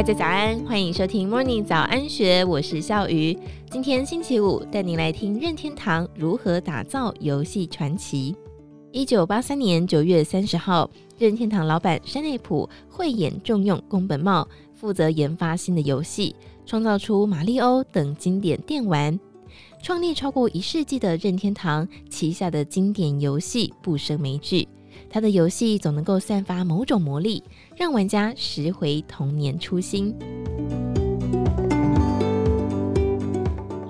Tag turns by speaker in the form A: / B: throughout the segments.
A: 大家早安，欢迎收听 Morning 早安学，我是笑鱼。今天星期五，带您来听任天堂如何打造游戏传奇。一九八三年九月三十号，任天堂老板山内溥慧眼重用宫本茂，负责研发新的游戏，创造出马里欧等经典电玩。创立超过一世纪的任天堂旗下的经典游戏不胜枚举，他的游戏总能够散发某种魔力，让玩家拾回童年初心。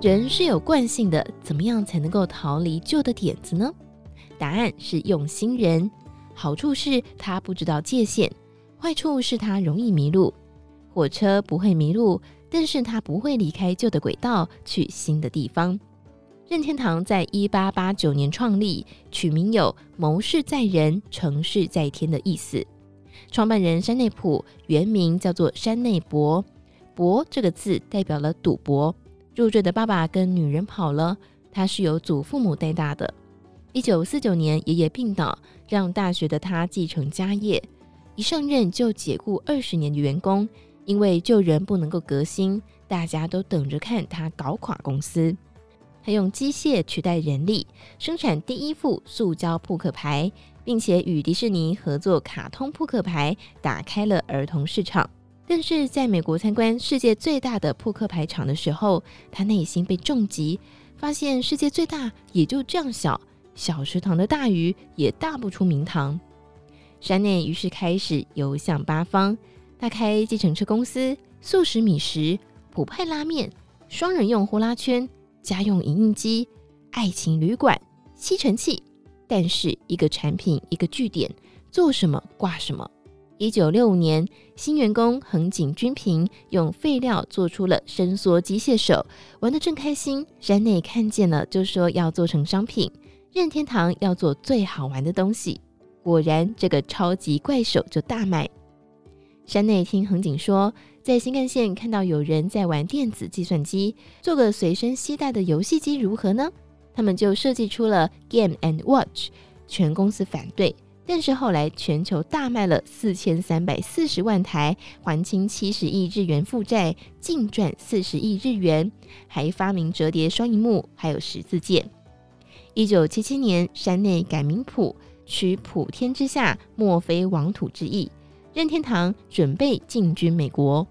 A: 人是有惯性的，怎么样才能够逃离旧的点子呢？答案是用心人。好处是他不知道界限，坏处是他容易迷路。火车不会迷路。但是他不会离开旧的轨道去新的地方。任天堂在一八八九年创立，取名有“谋事在人，成事在天”的意思。创办人山内溥原名叫做山内博，博这个字代表了赌博。入赘的爸爸跟女人跑了，他是由祖父母带大的。一九四九年爷爷病倒，让大学的他继承家业，一上任就解雇二十年的员工。因为旧人不能够革新，大家都等着看他搞垮公司。他用机械取代人力，生产第一副塑胶扑克牌，并且与迪士尼合作卡通扑克牌，打开了儿童市场。但是在美国参观世界最大的扑克牌厂的时候，他内心被重击，发现世界最大也就这样小，小池塘的大鱼也大不出名堂。山内于是开始游向八方。他开计程车公司、素食米食、普派拉面、双人用呼啦圈、家用影印机、爱情旅馆、吸尘器。但是一个产品一个据点，做什么挂什么。一九六五年，新员工横井军平用废料做出了伸缩机械手，玩得正开心。山内看见了，就说要做成商品。任天堂要做最好玩的东西，果然这个超级怪手就大卖。山内听横井说，在新干线看到有人在玩电子计算机，做个随身携带的游戏机如何呢？他们就设计出了 Game and Watch，全公司反对，但是后来全球大卖了四千三百四十万台，还清七十亿日元负债，净赚四十亿日元，还发明折叠双萤幕，还有十字键。一九七七年，山内改名溥，取普天之下莫非王土之意。任天堂准备进军美国，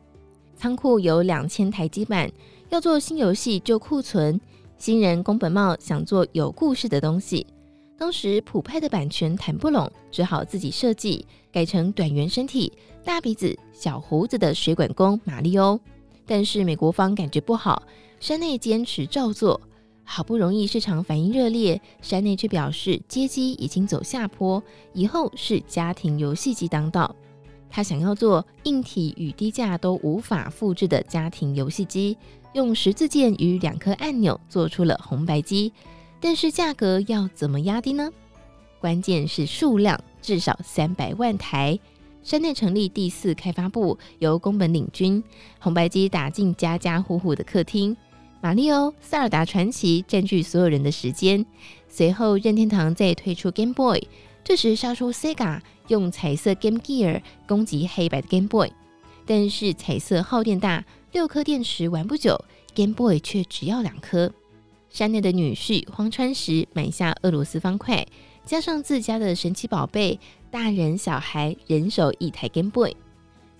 A: 仓库有两千台机板，要做新游戏就库存。新人宫本茂想做有故事的东西，当时普派的版权谈不拢，只好自己设计，改成短圆身体、大鼻子、小胡子的水管工马里欧。但是美国方感觉不好，山内坚持照做，好不容易市场反应热烈，山内却表示街机已经走下坡，以后是家庭游戏机当道。他想要做硬体与低价都无法复制的家庭游戏机，用十字键与两颗按钮做出了红白机，但是价格要怎么压低呢？关键是数量，至少三百万台。山内成立第四开发部，由宫本领军，红白机打进家家户户的客厅，马里奥、塞尔达传奇占据所有人的时间。随后，任天堂再推出 Game Boy。这时杀出 Sega 用彩色 Game Gear 攻击黑白的 Game Boy，但是彩色耗电大，六颗电池玩不久，Game Boy 却只要两颗。山内的女婿荒川石买下俄罗斯方块，加上自家的神奇宝贝，大人小孩人手一台 Game Boy。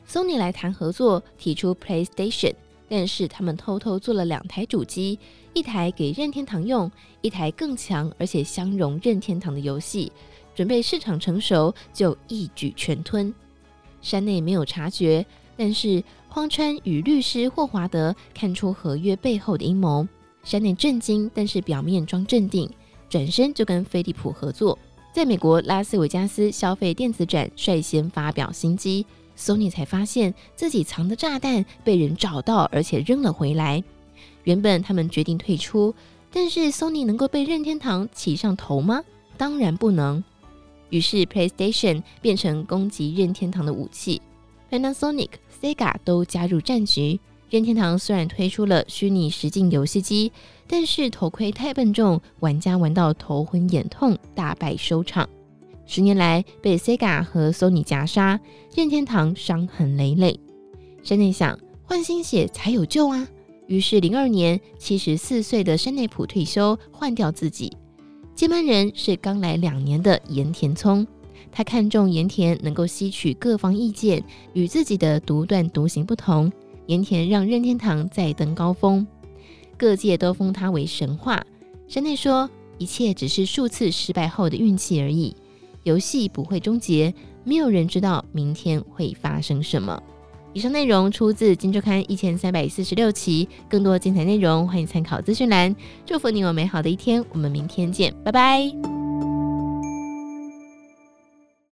A: Sony 来谈合作，提出 PlayStation，但是他们偷偷做了两台主机，一台给任天堂用，一台更强而且相容任天堂的游戏。准备市场成熟，就一举全吞。山内没有察觉，但是荒川与律师霍华德看出合约背后的阴谋。山内震惊，但是表面装镇定，转身就跟飞利浦合作，在美国拉斯维加斯消费电子展率先发表新机。索尼才发现自己藏的炸弹被人找到，而且扔了回来。原本他们决定退出，但是索尼能够被任天堂骑上头吗？当然不能。于是，PlayStation 变成攻击任天堂的武器，Panasonic、Sega 都加入战局。任天堂虽然推出了虚拟实境游戏机，但是头盔太笨重，玩家玩到头昏眼痛，大败收场。十年来被 Sega 和 Sony 夹杀，任天堂伤痕累累。山内想换新血才有救啊，于是零二年七十四岁的山内溥退休，换掉自己。接班人是刚来两年的盐田聪，他看中盐田能够吸取各方意见，与自己的独断独行不同。盐田让任天堂再登高峰，各界都封他为神话。山内说，一切只是数次失败后的运气而已，游戏不会终结。没有人知道明天会发生什么。以上内容出自《金周刊》一千三百四十六期，更多精彩内容欢迎参考资讯栏。祝福你有美好的一天，我们明天见，拜拜。